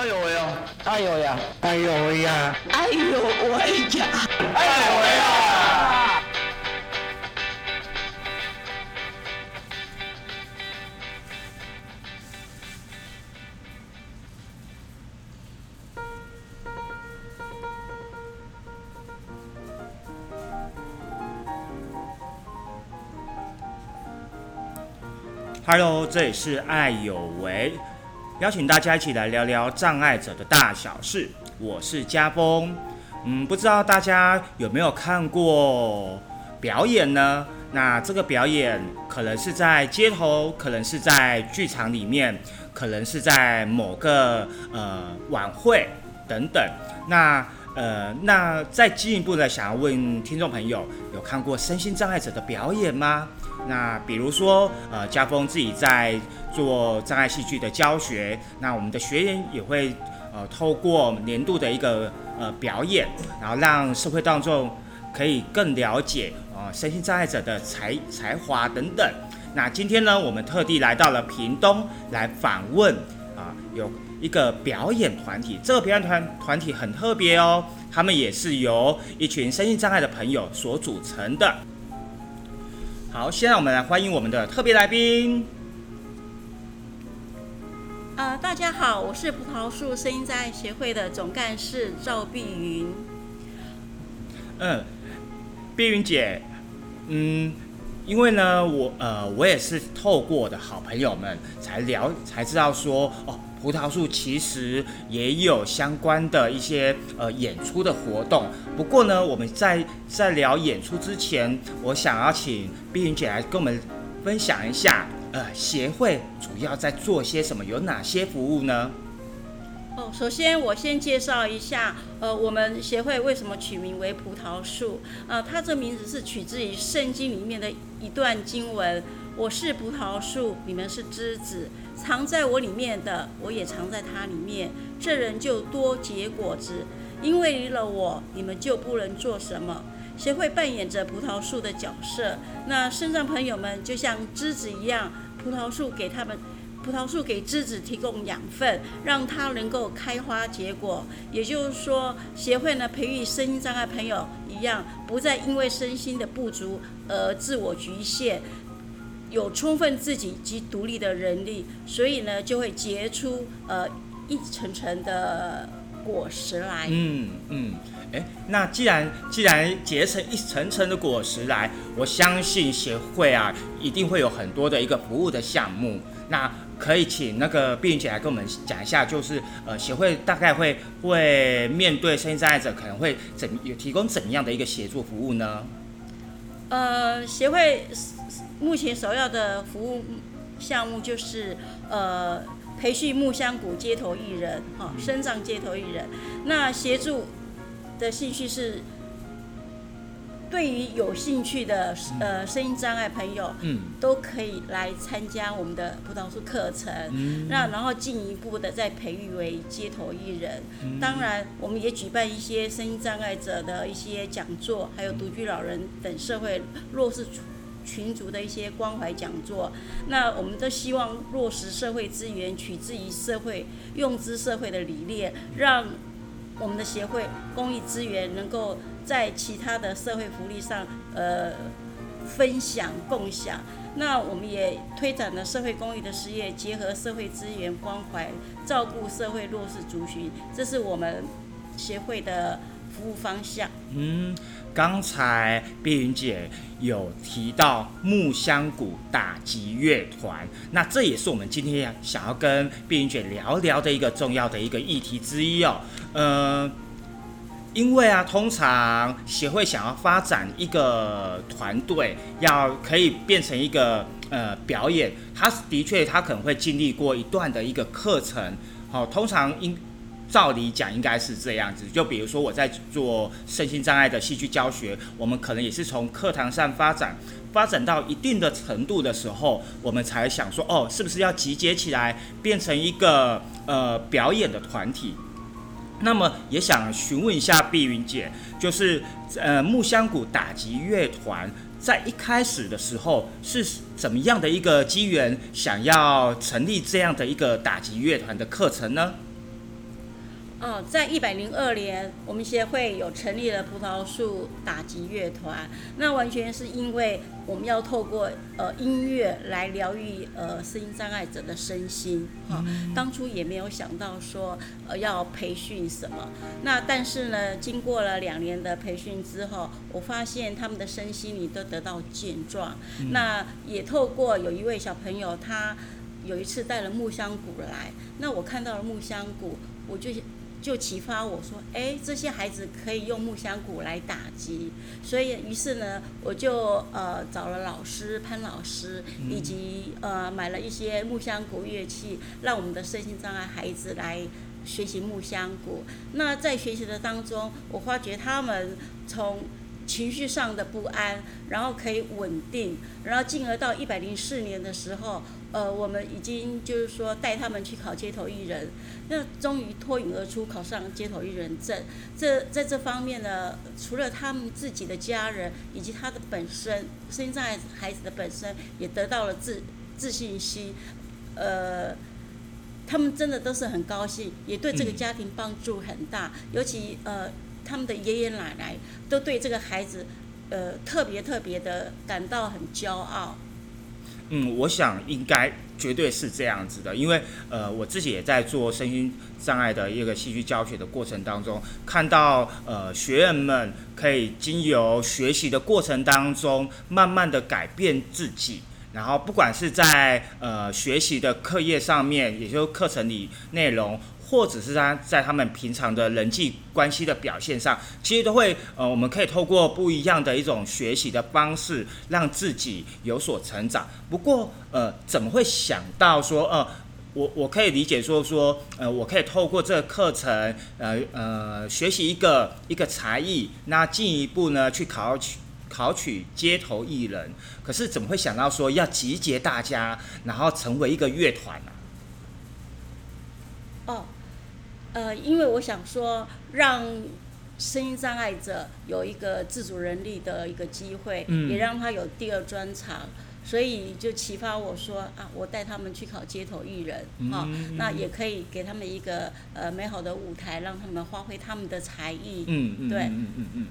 哎呦喂呀！哎呦呀！哎呦喂呀！哎呦喂呀！哎呦喂呀！Hello，这里是爱有为，邀请大家一起来聊聊障碍者的大小事。我是家峰，嗯，不知道大家有没有看过表演呢？那这个表演可能是在街头，可能是在剧场里面，可能是在某个呃晚会等等。那呃，那再进一步的，想要问听众朋友，有看过身心障碍者的表演吗？那比如说，呃，家峰自己在做障碍戏剧的教学，那我们的学员也会呃透过年度的一个呃表演，然后让社会当中可以更了解呃身心障碍者的才才华等等。那今天呢，我们特地来到了屏东来访问啊，有一个表演团体，这个表演团团体很特别哦，他们也是由一群身心障碍的朋友所组成的。好，现在我们来欢迎我们的特别来宾。呃，大家好，我是葡萄树声音障碍协会的总干事赵碧云。嗯，碧云姐，嗯，因为呢，我呃，我也是透过我的好朋友们才聊才知道说，哦，葡萄树其实也有相关的一些呃演出的活动。不过呢，我们在在聊演出之前，我想要请碧云姐来跟我们分享一下，呃，协会主要在做些什么，有哪些服务呢？哦，首先我先介绍一下，呃，我们协会为什么取名为葡萄树？呃，它这名字是取自于圣经里面的一段经文：“我是葡萄树，你们是枝子，藏在我里面的，我也藏在它里面，这人就多结果子。因为离了我，你们就不能做什么。”协会扮演着葡萄树的角色，那身障朋友们就像枝子一样，葡萄树给他们。葡萄树给枝子提供养分，让它能够开花结果。也就是说，协会呢培育身心障碍朋友一样，不再因为身心的不足而自我局限，有充分自己及独立的能力，所以呢就会结出呃一层层的果实来。嗯嗯，哎，那既然既然结成一层层的果实来，我相信协会啊一定会有很多的一个服务的项目。那可以请那个碧云姐来跟我们讲一下，就是呃协会大概会会面对身心障碍者，可能会怎有提供怎样的一个协助服务呢？呃，协会目前首要的服务项目就是呃培训木香谷街头艺人，哈，身障街头艺人。那协助的兴趣是。对于有兴趣的呃声音障碍朋友，嗯，都可以来参加我们的葡萄树课程，嗯，那然后进一步的再培育为街头艺人。当然，我们也举办一些声音障碍者的一些讲座，还有独居老人等社会弱势群族的一些关怀讲座。那我们都希望落实社会资源取之于社会，用之社会的理念，让我们的协会公益资源能够。在其他的社会福利上，呃，分享共享。那我们也推展了社会公益的事业，结合社会资源关怀，照顾社会弱势族群，这是我们协会的服务方向。嗯，刚才碧云姐有提到木香谷打击乐团，那这也是我们今天想要跟碧云姐聊聊的一个重要的一个议题之一哦。嗯。因为啊，通常协会想要发展一个团队，要可以变成一个呃表演，它的确它可能会经历过一段的一个课程。好，通常应照理讲应该是这样子。就比如说我在做身心障碍的戏剧教学，我们可能也是从课堂上发展，发展到一定的程度的时候，我们才想说，哦，是不是要集结起来变成一个呃表演的团体？那么也想询问一下碧云姐，就是呃木香谷打击乐团在一开始的时候是怎么样的一个机缘，想要成立这样的一个打击乐团的课程呢？哦，在一百零二年，我们协会有成立了葡萄树打击乐团。那完全是因为我们要透过呃音乐来疗愈呃声音障碍者的身心哈、当初也没有想到说呃要培训什么。那但是呢，经过了两年的培训之后，我发现他们的身心里都得到健壮。那也透过有一位小朋友，他有一次带了木香鼓来，那我看到了木香鼓，我就就启发我说，哎，这些孩子可以用木香鼓来打击，所以于是呢，我就呃找了老师潘老师，以及呃买了一些木香鼓乐器，让我们的身心障碍孩子来学习木香鼓。那在学习的当中，我发觉他们从情绪上的不安，然后可以稳定，然后进而到一百零四年的时候，呃，我们已经就是说带他们去考街头艺人，那终于脱颖而出，考上街头艺人证。这在这方面呢，除了他们自己的家人以及他的本身，身障孩子的本身也得到了自自信心，呃。他们真的都是很高兴，也对这个家庭帮助很大。尤其呃，他们的爷爷奶奶都对这个孩子，呃，特别特别的感到很骄傲。嗯，我想应该绝对是这样子的，因为呃，我自己也在做身心障碍的一个戏剧教学的过程当中，看到呃学员们可以经由学习的过程当中，慢慢的改变自己。然后，不管是在呃学习的课业上面，也就是课程里内容，或者是在在他们平常的人际关系的表现上，其实都会呃，我们可以透过不一样的一种学习的方式，让自己有所成长。不过呃，怎么会想到说呃，我我可以理解说说呃，我可以透过这个课程呃呃学习一个一个才艺，那进一步呢去考取。考取街头艺人，可是怎么会想到说要集结大家，然后成为一个乐团呢、呃，因为我想说，让声音障碍者有一个自主人力的一个机会，嗯。也让他有第二专长，所以就启发我说啊，我带他们去考街头艺人，哈、嗯那也可以给他们一个呃美好的舞台，让他们发挥他们的才艺。嗯嗯，对。嗯嗯嗯。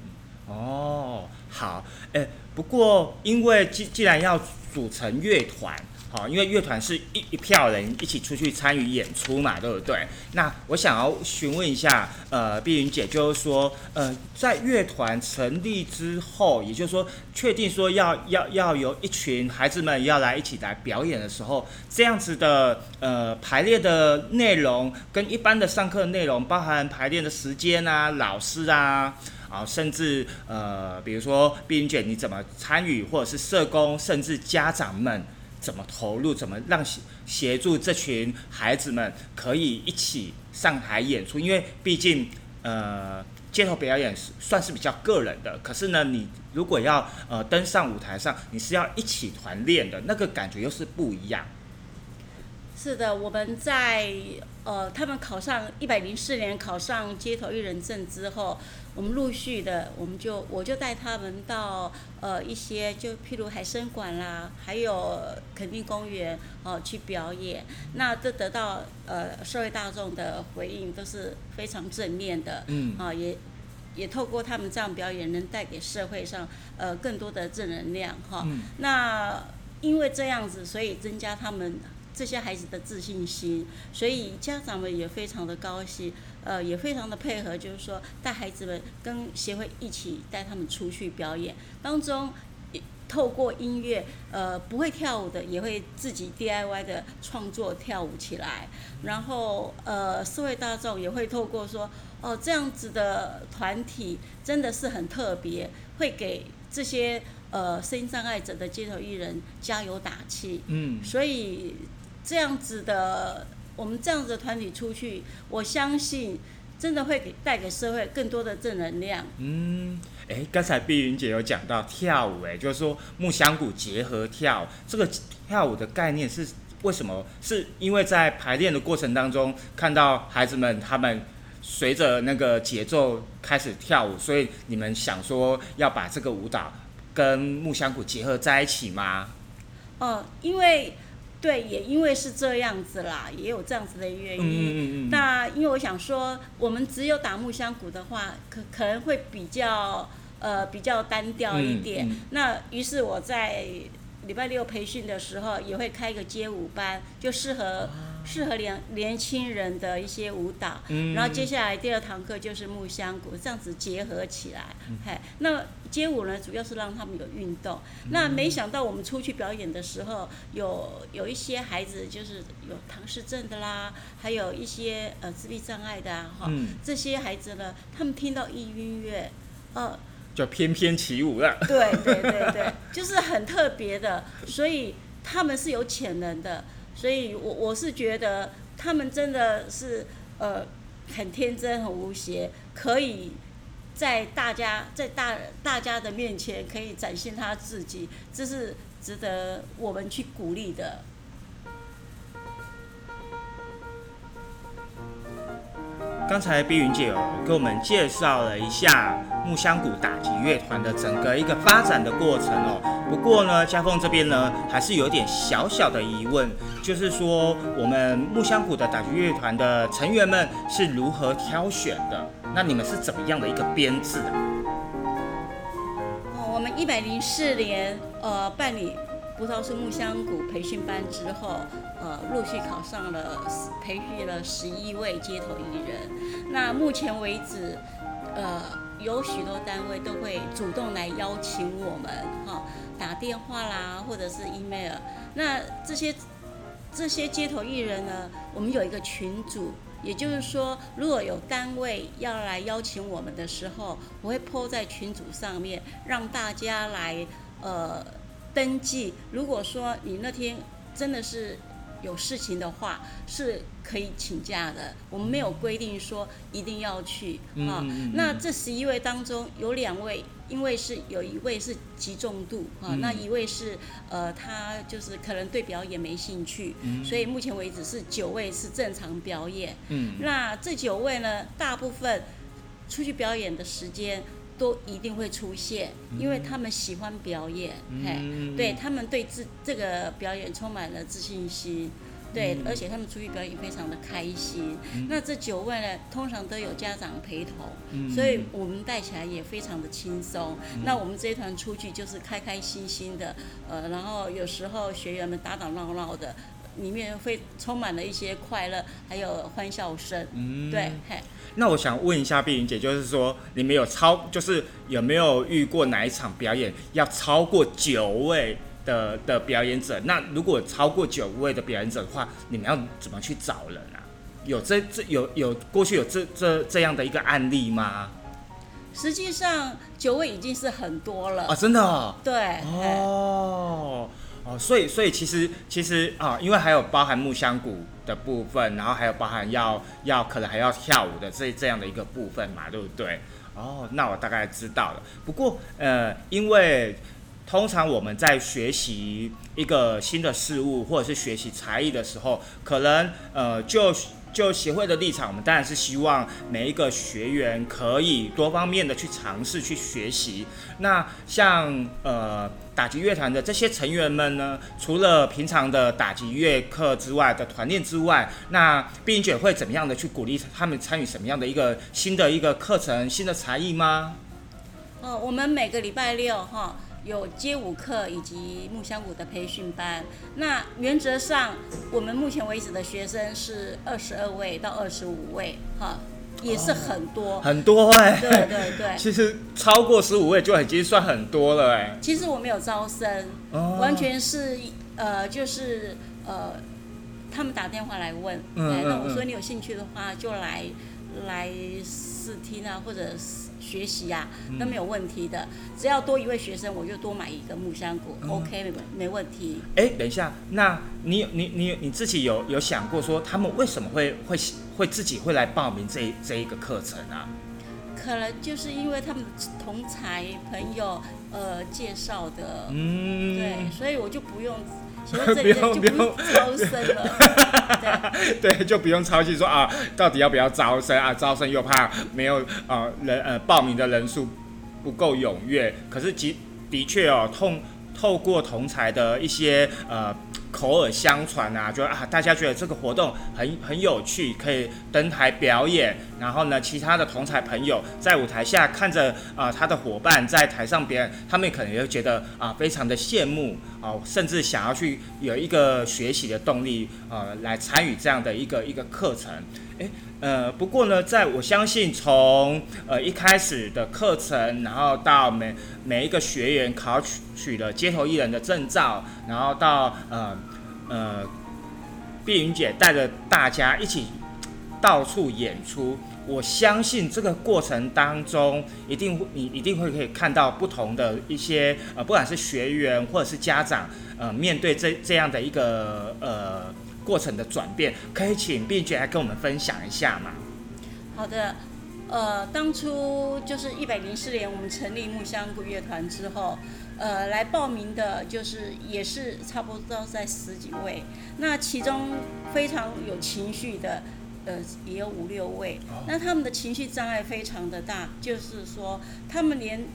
嗯，哦，好，哎，不过因为既既然要组成乐团，好，因为乐团是一一票人一起出去参与演出嘛，对不对？那我想要询问一下，呃，碧云姐，就是说，呃，在乐团成立之后，也就是说，确定说要要要有一群孩子们要来一起来表演的时候，这样子的呃排练的内容跟一般的上课内容，包含排练的时间啊、老师啊。啊，甚至呃，比如说碧云姐你怎么参与，或者是社工，甚至家长们怎么投入，怎么让协协助这群孩子们可以一起上台演出？因为毕竟呃，街头表演是算是比较个人的，可是呢，你如果要呃登上舞台上，你是要一起团练的，那个感觉又是不一样。是的，我们在呃，他们考上一百零四年考上街头艺人证之后，我们陆续的，我们就我就带他们到呃一些就譬如海参馆啦，还有垦丁公园哦、去表演，那这得到呃社会大众的回应都是非常正面的，嗯。啊、也也透过他们这样表演，能带给社会上呃更多的正能量哈。嗯。那因为这样子，所以增加他们这些孩子的自信心，所以家长们也非常的高兴，呃，也非常的配合，就是说带孩子们跟协会一起带他们出去表演，当中。透过音乐，呃，不会跳舞的也会自己 DIY 的创作跳舞起来，然后呃，社会大众也会透过说，哦，这样子的团体真的是很特别，会给这些呃声音障碍者的街头艺人加油打气。嗯所以这样子的，我们这样子的团体出去，我相信真的会给带给社会更多的正能量。嗯，哎，刚才碧云姐有讲到跳舞，哎，就是说木香鼓结合跳，这个跳舞的概念是为什么？是因为在排练的过程当中，看到孩子们他们随着那个节奏开始跳舞，所以你们想说要把这个舞蹈跟木香鼓结合在一起吗？哦，因为对，也因为是这样子啦，也有这样子的原因。嗯嗯嗯嗯那因为我想说，我们只有打木香鼓的话，可可能会比较呃比较单调一点。嗯嗯那于是我在礼拜六培训的时候，也会开一个街舞班，就适合。适合年年轻人的一些舞蹈，嗯。然后接下来第二堂课就是木香鼓，这样子结合起来。嗯。嘿，那街舞呢，主要是让他们有运动。那没想到我们出去表演的时候，有有一些孩子就是有唐氏症的啦，还有一些呃自闭障碍的啊，哈、嗯。这些孩子呢，他们听到易音乐，呃，就翩翩起舞了。对对对对，就是很特别的，所以他们是有潜能的，所以我我是觉得他们真的是呃很天真很无邪，可以在大家在大大家的面前可以展现他自己，这是值得我们去鼓励的。刚才碧云姐有给我们介绍了一下木香谷打击乐团的整个一个发展的过程哦。不过呢，嘉凤这边呢还是有点小小的疑问，就是说我们木香鼓的打击乐团的成员们是如何挑选的？那你们是怎么样的一个编制的？哦，我们一百零四年呃办理葡萄树木香鼓培训班之后，呃，陆续考上了培育了十一位街头艺人。那目前为止，呃，有许多单位都会主动来邀请我们，哈、打电话啦，或者是 email。那这些这些街头艺人呢，我们有一个群组，也就是说，如果有单位要来邀请我们的时候，我会 po 在群组上面，让大家来呃登记。如果说你那天真的是有事情的话，是可以请假的。我们没有规定说一定要去啊。那这十一位当中有两位，因为是有一位是极重度啊，嗯那一位是呃他就是可能对表演没兴趣，所以目前为止是九位是正常表演。嗯，那这九位呢，大部分出去表演的时间都一定会出现，因为他们喜欢表演，嘿，嗯对他们对自这个表演充满了自信心。对，而且他们出去表演非常的开心。那这九位呢，通常都有家长陪同，所以我们带起来也非常的轻松。那我们这一团出去就是开开心心的，呃，然后有时候学员们打打闹闹的，里面会充满了一些快乐，还有欢笑声。嗯对，嘿，那我想问一下碧云姐，就是说你们有超，就是有没有遇过哪一场表演要超过九位的的表演者？那如果超过九位的表演者的话，你们要怎么去找人啊？有这这有有过去有这这这样的一个案例吗？实际上九位已经是很多了。啊，真的哦。对，嘿哦哦，所以所以其实其实啊，因为还有包含木香鼓的部分，然后还有包含要要可能还要跳舞的这这样的一个部分嘛，对不对？哦，那我大概知道了。不过呃，因为通常我们在学习一个新的事物或者是学习才艺的时候，可能呃就就协会的立场，我们当然是希望每一个学员可以多方面的去尝试去学习。那像呃打击乐团的这些成员们呢，除了平常的打击乐课之外的团练之外，那碧云姐会怎么样的去鼓励他们参与什么样的一个新的一个课程、新的才艺吗？哦，我们每个礼拜六哈有街舞课以及木香鼓的培训班。那原则上，我们目前为止的学生是二十二位到二十五位，哈，也是很多。很多哎、对对对。其实超过十五位就已经算很多了哎、其实我没有招生，哦完全是呃，就是呃，他们打电话来问，嗯哎，那我说你有兴趣的话就来来试听啊，或者是学习啊，嗯都没有问题的。只要多一位学生，我就多买一个木香果、嗯 o k 没没问题。哎、等一下，那你你你你自己有有想过说他们为什么会会会自己会来报名这这一个课程啊？可能就是因为他们同才朋友呃介绍的，嗯，对，所以我就不用。不用就不用不招生了，对。对，就不用操心说啊，到底要不要招生啊？招生又怕没有啊人呃报名的人数不够踊跃。可是的的确哦，透透过同才的一些呃口耳相传啊，就啊大家觉得这个活动很很有趣，可以登台表演，然后呢，其他的同才朋友在舞台下看着啊他的伙伴在台上表演，他们可能也会觉得啊非常的羡慕哦，甚至想要去有一个学习的动力呃，来参与这样的一个一个课程。诶，呃，不过呢，在我相信从呃一开始的课程，然后到每每一个学员考取取了街头艺人的证照，然后到呃呃碧云姐带着大家一起到处演出，我相信这个过程当中，一定会你一定会可以看到不同的一些呃，不管是学员或者是家长，呃，面对这这样的一个呃。过程的转变，可以请碧姐来跟我们分享一下吗？好的，呃，当初就是一百零四年我们成立木香鼓乐团之后，呃，来报名的就是也是差不多在十几位，那其中非常有情绪的，呃，也有五六位，那他们的情绪障碍非常的大，就是说他们连。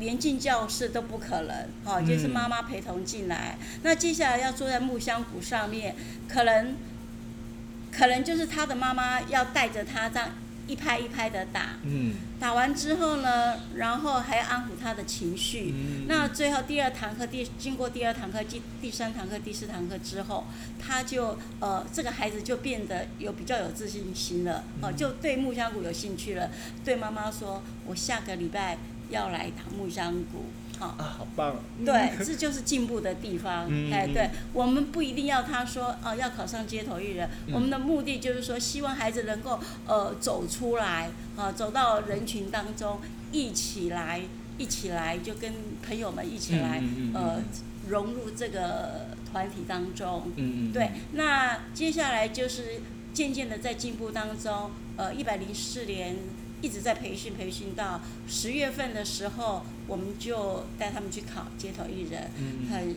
连进教室都不可能，哦，就是妈妈陪同进来。那接下来要坐在木箱鼓上面，可能，可能就是他的妈妈要带着他这样一拍一拍的打。嗯。打完之后呢，然后还要安抚他的情绪。嗯。那最后第二堂课，第经过第二堂课、第第三堂课、第四堂课之后，他就呃，这个孩子就变得有比较有自信心了，哦，就对木香鼓有兴趣了。对妈妈说：“我下个礼拜。”要来打木香鼓，好啊，好棒！对，这就是进步的地方。哎，对，我们不一定要他说哦，要考上街头艺人。我们的目的就是说，希望孩子能够呃走出来，啊，走到人群当中，一起来，一起来，就跟朋友们一起来，呃，融入这个团体当中。嗯嗯。对，那接下来就是渐渐的在进步当中，呃，一百零四年。一直在培训，培训到十月份的时候，我们就带他们去考街头艺人，很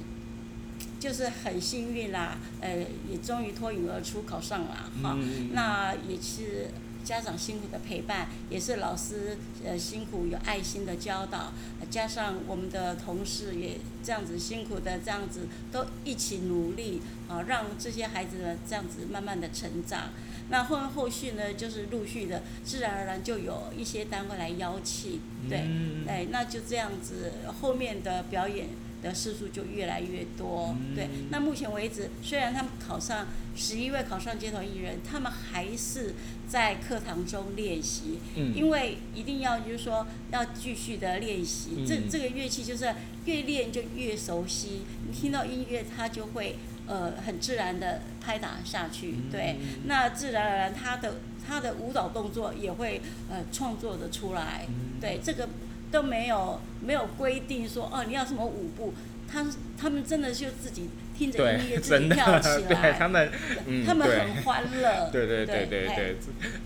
就是很幸运啦，呃，也终于脱颖而出考上了哈。那也是家长辛苦的陪伴，也是老师呃辛苦有爱心的教导，加上我们的同事也这样子辛苦的这样子都一起努力啊，让这些孩子呢这样子慢慢的成长。那后后续呢，就是陆续的，自然而然就有一些单位来邀请，对，哎，那就这样子，后面的表演的次数就越来越多，对。那目前为止，虽然他们考上十一位考上街头艺人，他们还是在课堂中练习，因为一定要就是说要继续的练习，这这个乐器就是越练就越熟悉，你听到音乐它就会。呃，很自然的拍打下去，对，那自然而然他的他的舞蹈动作也会呃创作的出来，对，这个都没有没有规定说哦你要什么舞步，他他们真的就自己听着音乐自己跳起来，他们他们很欢乐，对对对对对，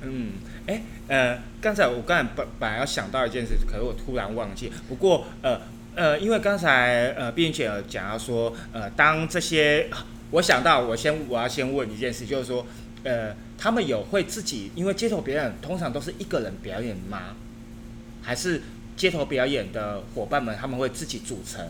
嗯，哎呃，刚才我刚才本本来要想到一件事，可是我突然忘记，不过呃呃，因为刚才呃并且讲到说呃当这些。我想到，我先我要先问一件事，就是说，呃，他们有会自己，因为街头表演通常都是一个人表演吗？还是街头表演的伙伴们他们会自己组成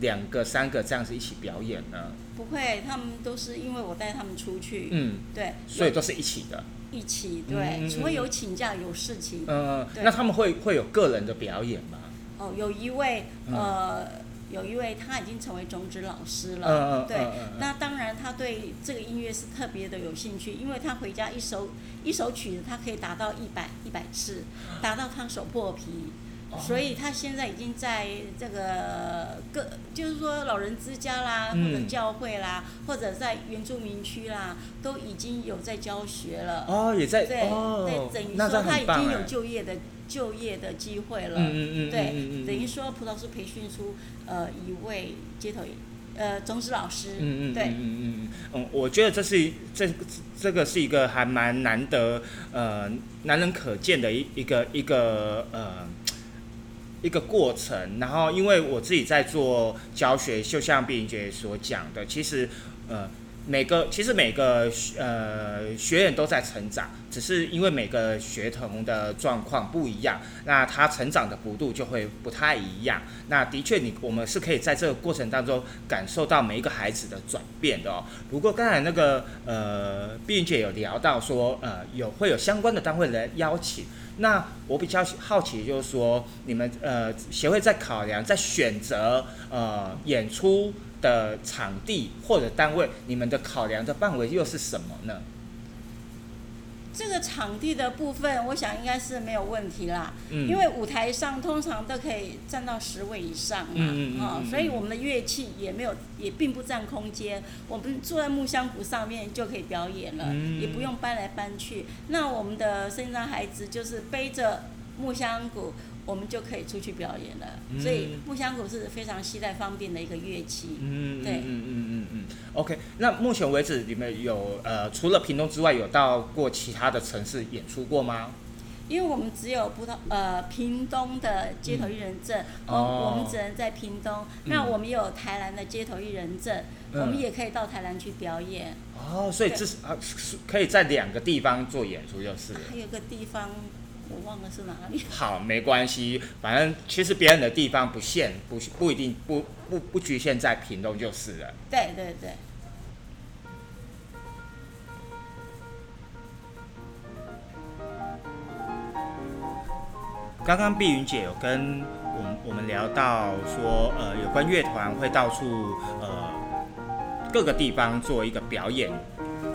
两个、三个这样子一起表演呢？不会，他们都是因为我带他们出去，嗯，对，所以都是一起的。一起对，除非有请假有事情，嗯，那他们会会有个人的表演吗？哦，有一位呃。有一位他已经成为种子老师了，对，那当然他对这个音乐是特别的有兴趣，因为他回家一首一首曲子他可以达到一百一百次，达到他手破皮，所以他现在已经在这个各就是说老人之家啦，或者教会啦，或者在原住民区啦，都已经有在教学了。哦，也在对对，等于说他已经有就业的。就业的机会了。嗯嗯，对，等于说葡萄树培训出呃一位街头呃种子老师，对，嗯嗯嗯。嗯，我觉得这是这这个是一个还蛮难得呃难能可见的一一个一个呃一个过程。然后因为我自己在做教学，就像碧莹姐所讲的，其实呃每个其实每个呃学员都在成长，只是因为每个学童的状况不一样，那他成长的幅度就会不太一样。那的确，你我们是可以在这个过程当中感受到每一个孩子的转变的哦。不过刚才那个呃碧云姐有聊到说，呃有会有相关的单位来邀请。那我比较好奇，就是说你们呃协会在考量在选择呃演出。的场地或者单位，你们的考量的范围又是什么呢？这个场地的部分，我想应该是没有问题啦。嗯。因为舞台上通常都可以站到十位以上嘛，嗯啊，所以我们的乐器也没有，也并不占空间。我们坐在木箱鼓上面就可以表演了，也不用搬来搬去。那我们的身上孩子就是背着木箱鼓。我们就可以出去表演了，所以木箱鼓是非常携带方便的一个乐器。嗯，对，嗯嗯嗯嗯 OK，那目前为止你们有呃除了屏东之外，有到过其他的城市演出过吗？因为我们只有葡萄呃屏东的街头艺人证，哦，我们只能在屏东。那我们有台南的街头艺人证，我们也可以到台南去表演。哦，所以这是啊，可以在两个地方做演出就是。还有个地方。我忘了是哪里。好，没关系，反正其实别人的地方不限，不不一定不不不局限在屏东就是了。对对对。刚刚碧云姐有跟我们我们聊到说，呃，有关乐团会到处呃各个地方做一个表演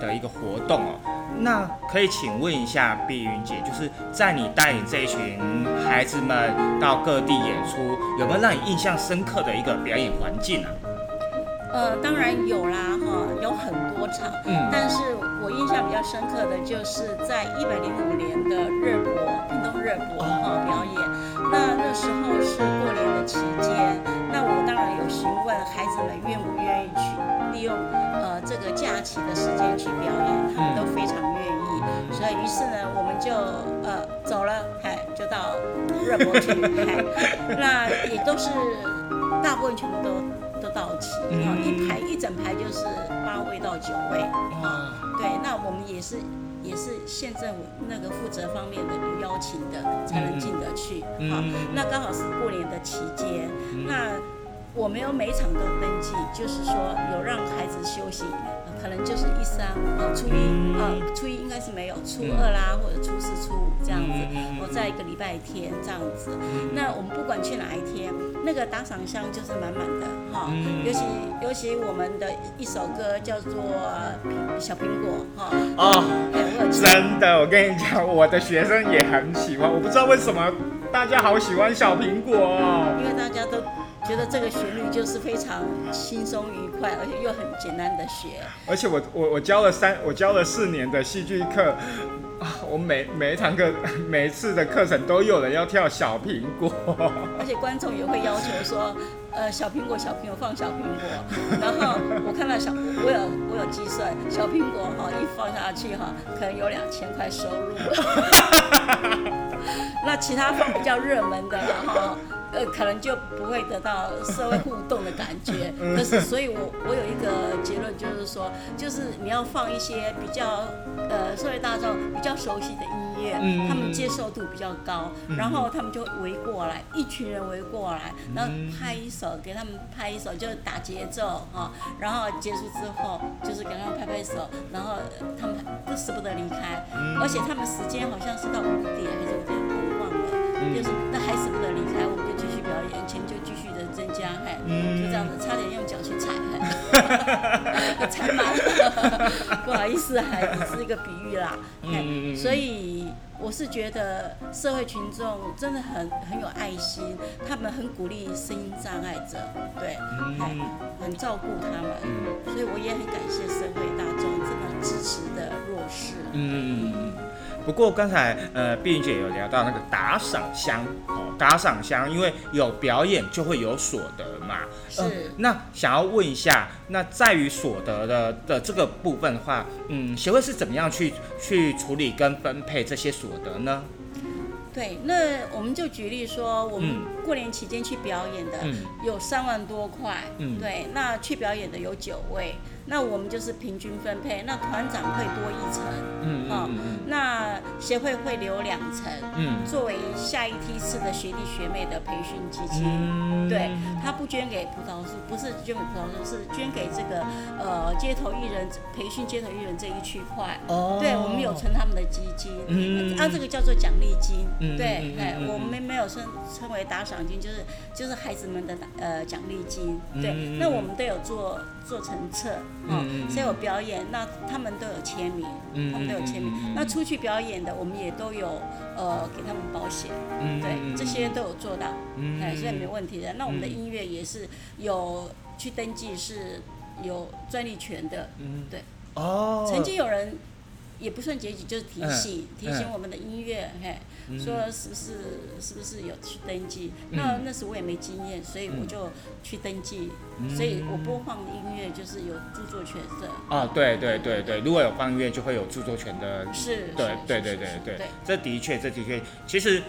的一个活动哦。那可以请问一下碧云姐，就是在你带领这一群孩子们到各地演出，有没有让你印象深刻的一个表演环境啊？呃，当然有啦，哈，有很多场。嗯。但是我印象比较深刻的就是在一百零五年的热播，屏东热播哈表演。那那时候是过年的期间，那我当然有询问孩子们愿不愿意去利用期的时间去表演，他们都非常愿意。所以于是呢，我们就呃走了，哎，就到热播去，拍，那也都是大部分全部都。都到齐，啊，一排一整排就是八位到九位，啊，对，那我们也是也是县政府那个负责方面的有邀请的才能进得去，啊，那刚好是过年的期间，那。我没有每场都登记，就是说有让孩子休息，可能就是一三呃初一呃初一应该是没有，初二啦或者初四初五这样子，我在一个礼拜天这样子。那我们不管去哪一天，那个打赏箱就是满满的哈。尤其尤其我们的一首歌叫做《小苹果》哈。哦，真的，我跟你讲，我的学生也很喜欢，我不知道为什么大家好喜欢小苹果哦。因为大家都。觉得这个旋律就是非常轻松愉快，而且又很简单的学。而且我我我教了三，我教了四年的戏剧课，啊，我每每一堂课 每一次的课程都有人要跳小苹果。而且观众也会要求说，呃，小苹果小苹果放小苹果。然后我看到小，我有我有计算，小苹果哈一放下去哈，可能有两千块收入。那其他放比较热门的哈。呃，可能就不会得到社会互动的感觉。可是，所以我我有一个结论，就是说，就是你要放一些比较呃社会大众比较熟悉的音乐，他们接受度比较高，然后他们就围过来，一群人围过来，然后拍一首，给他们拍一首，就是打节奏啊，然后结束之后就是给他们拍拍手，然后他们都舍不得离开，而且他们时间好像是到五点还是五点，我忘了，就是那还舍不得离开，踩满了，不好意思，还只是一个比喻啦，嘿，所以我是觉得社会群众真的很很有爱心，他们很鼓励声音障碍者，对，嘿，很照顾他们，所以我也很感谢社会大众这么支持的弱势，嗯。不过刚才呃碧云姐有聊到那个打赏箱哦，打赏箱因为有表演就会有所得嘛。是。那想要问一下，那在于所得的的这个部分的话，嗯，协会是怎么样去去处理跟分配这些所得呢？对，那我们就举例说，我们过年期间去表演的有三万多块，嗯对，那去表演的有九位，那我们就是平均分配，那团长会多一层，嗯那协会会留两层，嗯作为下一梯次的学弟学妹的培训基金。嗯对，他不捐给葡萄树，不是捐给葡萄树，是捐给这个呃街头艺人培训街头艺人这一区块。哦对，我们有存他们的基金，嗯啊，这个叫做奖励金。嗯对嗯，哎、我们没有称称为打赏金，就是就是孩子们的呃奖励金。对，那我们都有做做成册，哦，所以有表演，那他们都有签名，嗯他们都有签名。那出去表演的，我们也都有呃给他们保险，嗯对，这些都有做到，嗯哎，所以没问题的。那我们的嗯音乐也是有去登记，是有专利权的。嗯对，哦，曾经有人也不算结局，就是提嗯醒、提醒嗯我们的音乐，嘿，嗯。说是不是是不是有去登记？嗯。那那时我也没经验，所以我嗯。就去登记，嗯。所以我播放的音乐就是有著作权的。哦，对对对对，如果有放音乐，就会有著作权的是，对对对对。对，这的确，这的确，其实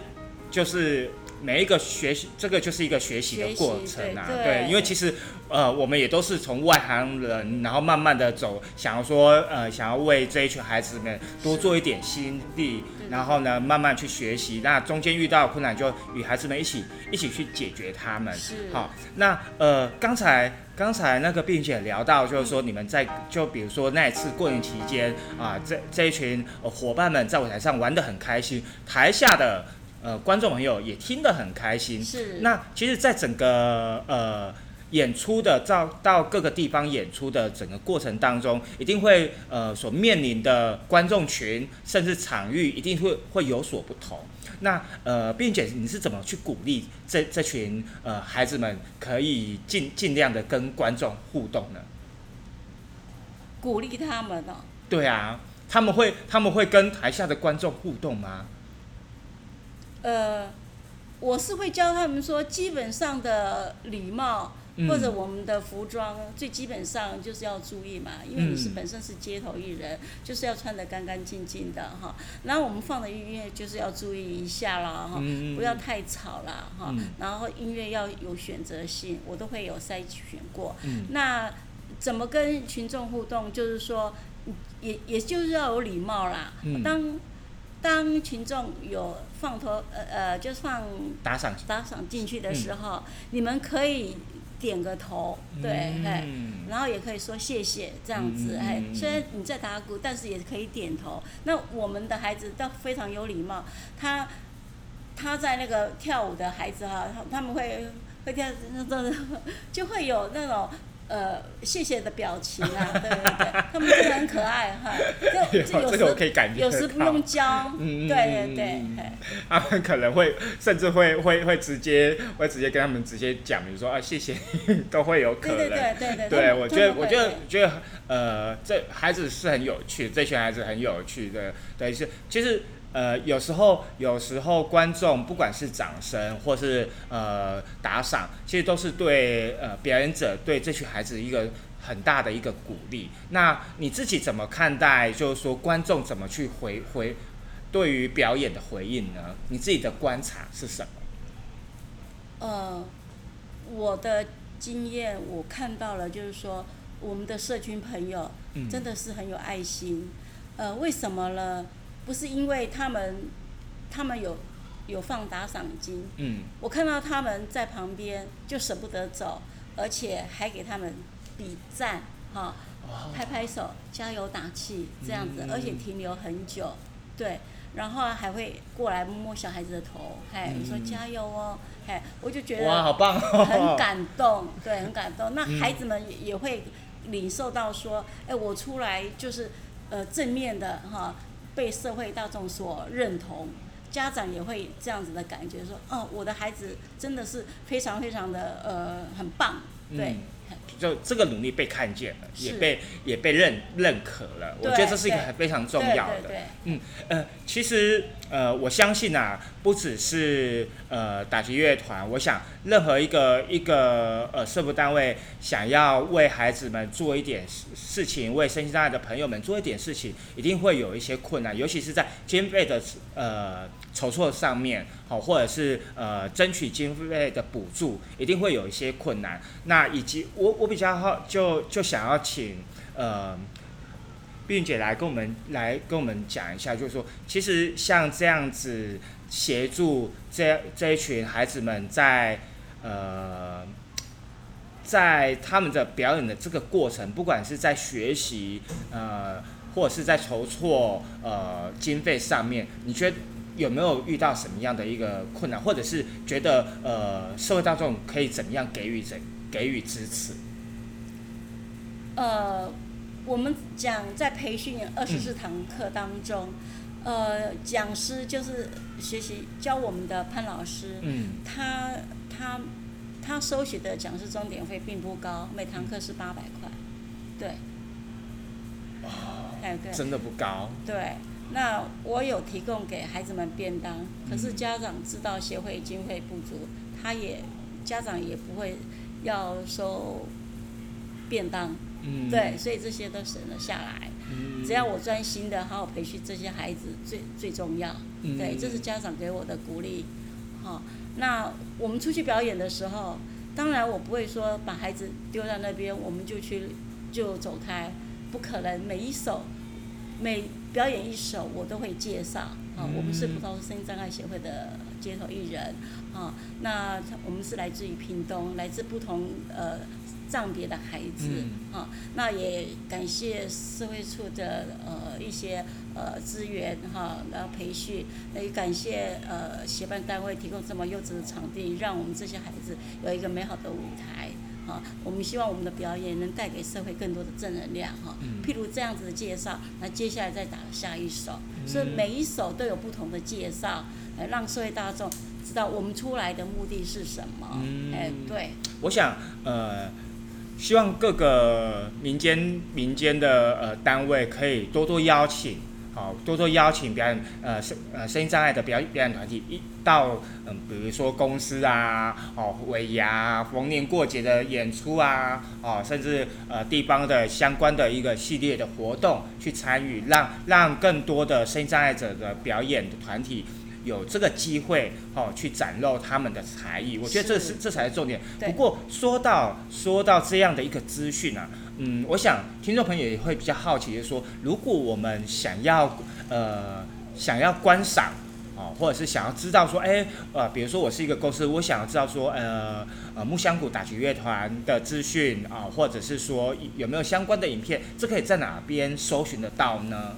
就是每一个学习，这个就是一个学习的过程啊。对对因为其实呃，我们也都是从外行人，然后慢慢的走，想要说呃，想要为这一群孩子们多做一点心力，然后呢，慢慢去学习。那中间遇到困难，就与孩子们一起一起去解决他们。是好，那呃，刚才刚才那个并且聊到，就是说你们在就比如说那一次过年期间啊，这这一群、呃、伙伴们在舞台上玩得很开心，台下的呃观众朋友也听得很开心。是。那其实，在整个呃演出的到到各个地方演出的整个过程当中，一定会呃所面临的观众群甚至场域一定会会有所不同。那呃，并且你是怎么去鼓励这这群呃孩子们可以尽尽量的跟观众互动呢？鼓励他们哦。对啊，他们会他们会跟台下的观众互动吗？呃，我是会教他们说，基本上的礼貌。嗯或者我们的服装最基本上就是要注意嘛，因为你是嗯本身是街头艺人，就是要穿的干干净净的哈。然后我们放的音乐就是要注意一下啦哈，嗯不要太吵啦哈嗯。然后音乐要有选择性，我都会有筛选过。嗯那怎么跟群众互动？就是说，也也就是要有礼貌啦。嗯当当群众有放头呃呃，就是放打赏打赏进去的时候，你们可以点个头，对，哎、嗯然后也可以说谢谢这样子，哎、虽然你在打鼓，但是也可以点头。那我们的孩子都非常有礼貌，他他在那个跳舞的孩子哈，他他们会会跳，就会有那种。呃，谢谢的表情啊，对对对，他们真的很可爱哈。就 就有这个我可以感觉有时不用教，对嗯对对他们可能会甚至会会会直接会直接跟他们直接讲，比如说啊谢谢，都会有可能。对对对对对。对，我觉得，我觉得觉得，呃，这孩子是很有趣，这群孩子很有趣的，对，是，其实，呃，有时候，有时候观众不管是掌声或是呃打赏，其实都是对呃表演者对这群孩子一个很大的一个鼓励。那你自己怎么看待？就是说观众怎么去回回对于表演的回应呢？你自己的观察是什么？呃，我的经验我看到了，就是说我们的社群朋友嗯真的是很有爱心。呃，为什么呢？不是因为他们他们有有放打赏金，嗯。我看到他们在旁边就舍不得走，而且还给他们比赞，哈、拍拍手，加油打气这样子，嗯。而且停留很久，对，然后还会过来摸摸小孩子的头，嘿，你说嗯加油哦，嘿，我就觉得哇，得好棒哦！很感动，对，很感动。那嗯。孩子们也也会领受到说，哎，我出来就是呃正面的哈，被社会大众所认同。家长也会这样子的感觉，说，哦，我的孩子真的是非常非常的呃很棒，对嗯，就这个努力被看见了，也被也被认认可了。我觉得这是一个很非常重要的。嗯呃，其实呃，我相信啊，不只是呃打击乐团，我想任何一个一个呃社福单位想要为孩子们做一点事事情，为身心障碍的朋友们做一点事情，一定会有一些困难，尤其是在经费的呃筹措上面，好、或者是呃争取经费的补助，一定会有一些困难。那以及我我比较好就就想要请呃，碧云姐来跟我们来跟我们讲一下，就是说，其实像这样子协助这这一群孩子们在呃。在他们的表演的这个过程，不管是在学习，呃，或者是在筹措呃经费上面，你觉得有没有遇到什么样的一个困难，或者是觉得呃社会大众可以怎么样给予怎给予支持？呃，我们讲在培训二十四堂课当中，呃，讲师就是学习教我们的潘老师，嗯，他他。他收取的讲师钟点费并不高，每堂课是八百块，对。哎，对。真的不高。对，那我有提供给孩子们便当，可是家长知道协会经费不足，他也家长也不会要收便当，嗯。对，所以这些都省了下来。嗯。只要我专心的好好培训这些孩子，最最重要。嗯。对，这是家长给我的鼓励，好。那我们出去表演的时候，当然我不会说把孩子丢在那边，我们就去就走开，不可能。每一首每表演一首，我都会介绍。啊，我们是葡萄声音障碍协会的街头艺人。啊，那我们是来自于屏东，来自不同呃。障别的孩子，啊，那也感谢社会处的呃一些呃资源哈，然后培训，也感谢呃协办单位提供这么优质的场地，让我们这些孩子有一个美好的舞台，啊，我们希望我们的表演能带给社会更多的正能量哈。譬如这样子的介绍，那接下来再打下一首，所以每一首都有不同的介绍，来让社会大众知道我们出来的目的是什么。哎，对。我想呃。希望各个民间民间的呃单位可以多多邀请，好多多邀请表演呃声呃声音障碍的表表演团体一到嗯比如说公司啊哦尾牙逢年过节的演出啊哦甚至呃地方的相关的一个系列的活动去参与，让让更多的声音障碍者的表演的团体。有这个机会哦，去展露他们的才艺，我觉得这是这才是重点。不过说到说到这样的一个资讯啊，嗯，我想听众朋友也会比较好奇，就是说，如果我们想要呃想要观赏哦，或者是想要知道说，哎呃，比如说我是一个公司，我想要知道说，呃呃木香谷打击乐团的资讯啊，或者是说有没有相关的影片，这可以在哪边搜寻得到呢？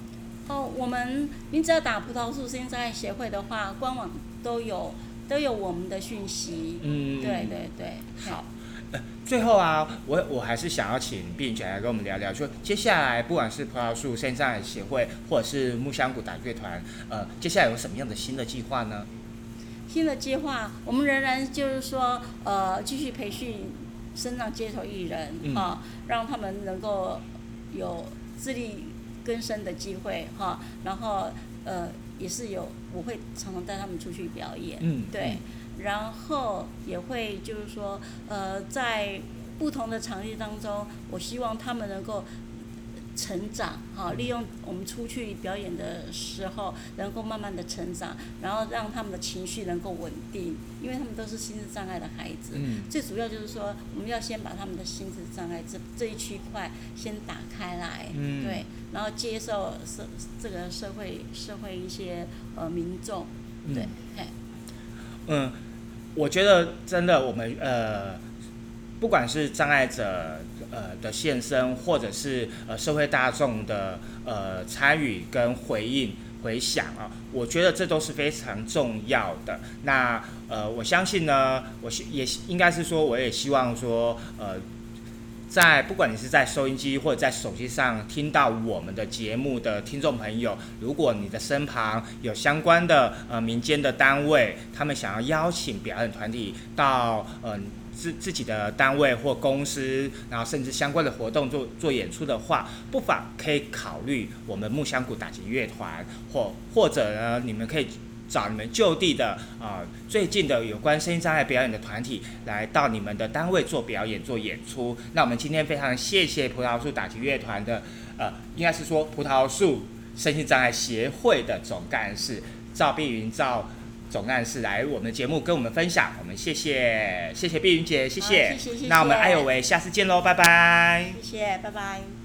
哦，我们您只要打葡萄树生在协会的话，官网都有都有我们的讯息。嗯，对对对。好，呃，最后啊，我我还是想要请碧姐来跟我们聊聊，说接下来不管是葡萄树生在协会，或者是木香谷打乐团，呃，接下来有什么样的新的计划呢？新的计划，我们仍然就是说，呃，继续培训身上街头艺人啊，让他们能够有自立。更深的机会哈，然后呃也是有，我会常常带他们出去表演，嗯，对，然后也会就是说呃在不同的场地当中，我希望他们能够。成长，哈，利用我们出去表演的时候，能够慢慢的成长，然后让他们的情绪能够稳定，因为他们都是心智障碍的孩子。嗯。最主要就是说，我们要先把他们的心智障碍这这一区块先打开来，嗯。对。然后接受社这个社会社会一些呃民众，对，嗯，我觉得真的我们呃，不管是障碍者。呃的现身，或者是呃社会大众的呃参与跟回应回响啊，我觉得这都是非常重要的。那呃我相信呢，我希也应该是说，我也希望说呃，在不管你是在收音机或者在手机上听到我们的节目的听众朋友，如果你的身旁有相关的呃民间的单位，他们想要邀请表演团体到嗯。自自己的单位或公司，然后甚至相关的活动做做演出的话，不妨可以考虑我们木香谷打击乐团，或或者呢，你们可以找你们就地的啊最近的有关声音障碍表演的团体来到你们的单位做表演做演出。那我们今天非常谢谢葡萄树打击乐团的呃，应该是说葡萄树身心障碍协会的总干事赵碧云赵。总干事来我们的节目跟我们分享，我们谢谢谢谢碧云姐，谢谢，谢谢，那我们爱有为下次见喽，拜拜，谢谢，拜拜。